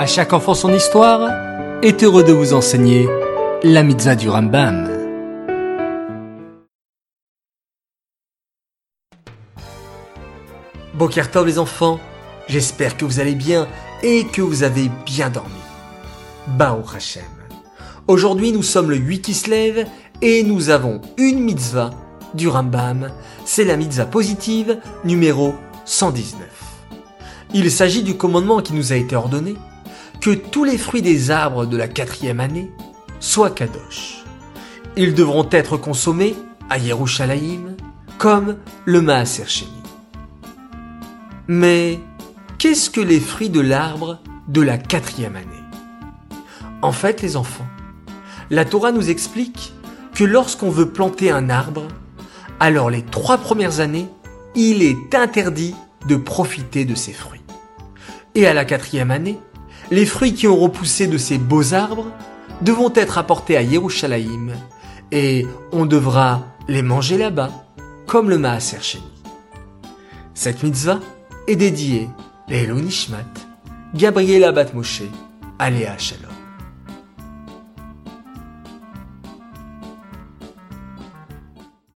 À chaque enfant son histoire est heureux de vous enseigner la mitzvah du Rambam. Bokertov les enfants, j'espère que vous allez bien et que vous avez bien dormi. Bao Hashem. Aujourd'hui nous sommes le 8 Kislev et nous avons une mitzvah du Rambam, c'est la mitzvah positive numéro 119. Il s'agit du commandement qui nous a été ordonné que tous les fruits des arbres de la quatrième année soient kadosh. Ils devront être consommés à Yerushalayim comme le Maaser. Mais qu'est-ce que les fruits de l'arbre de la quatrième année? En fait, les enfants, la Torah nous explique que lorsqu'on veut planter un arbre, alors les trois premières années, il est interdit de profiter de ses fruits. Et à la quatrième année, les fruits qui ont repoussé de ces beaux arbres devront être apportés à Yerushalayim et on devra les manger là-bas, comme le Maaser Sheni. Cette mitzvah est dédiée à Elonishmat, Gabriela Bat Moshe, Aléa Shalom.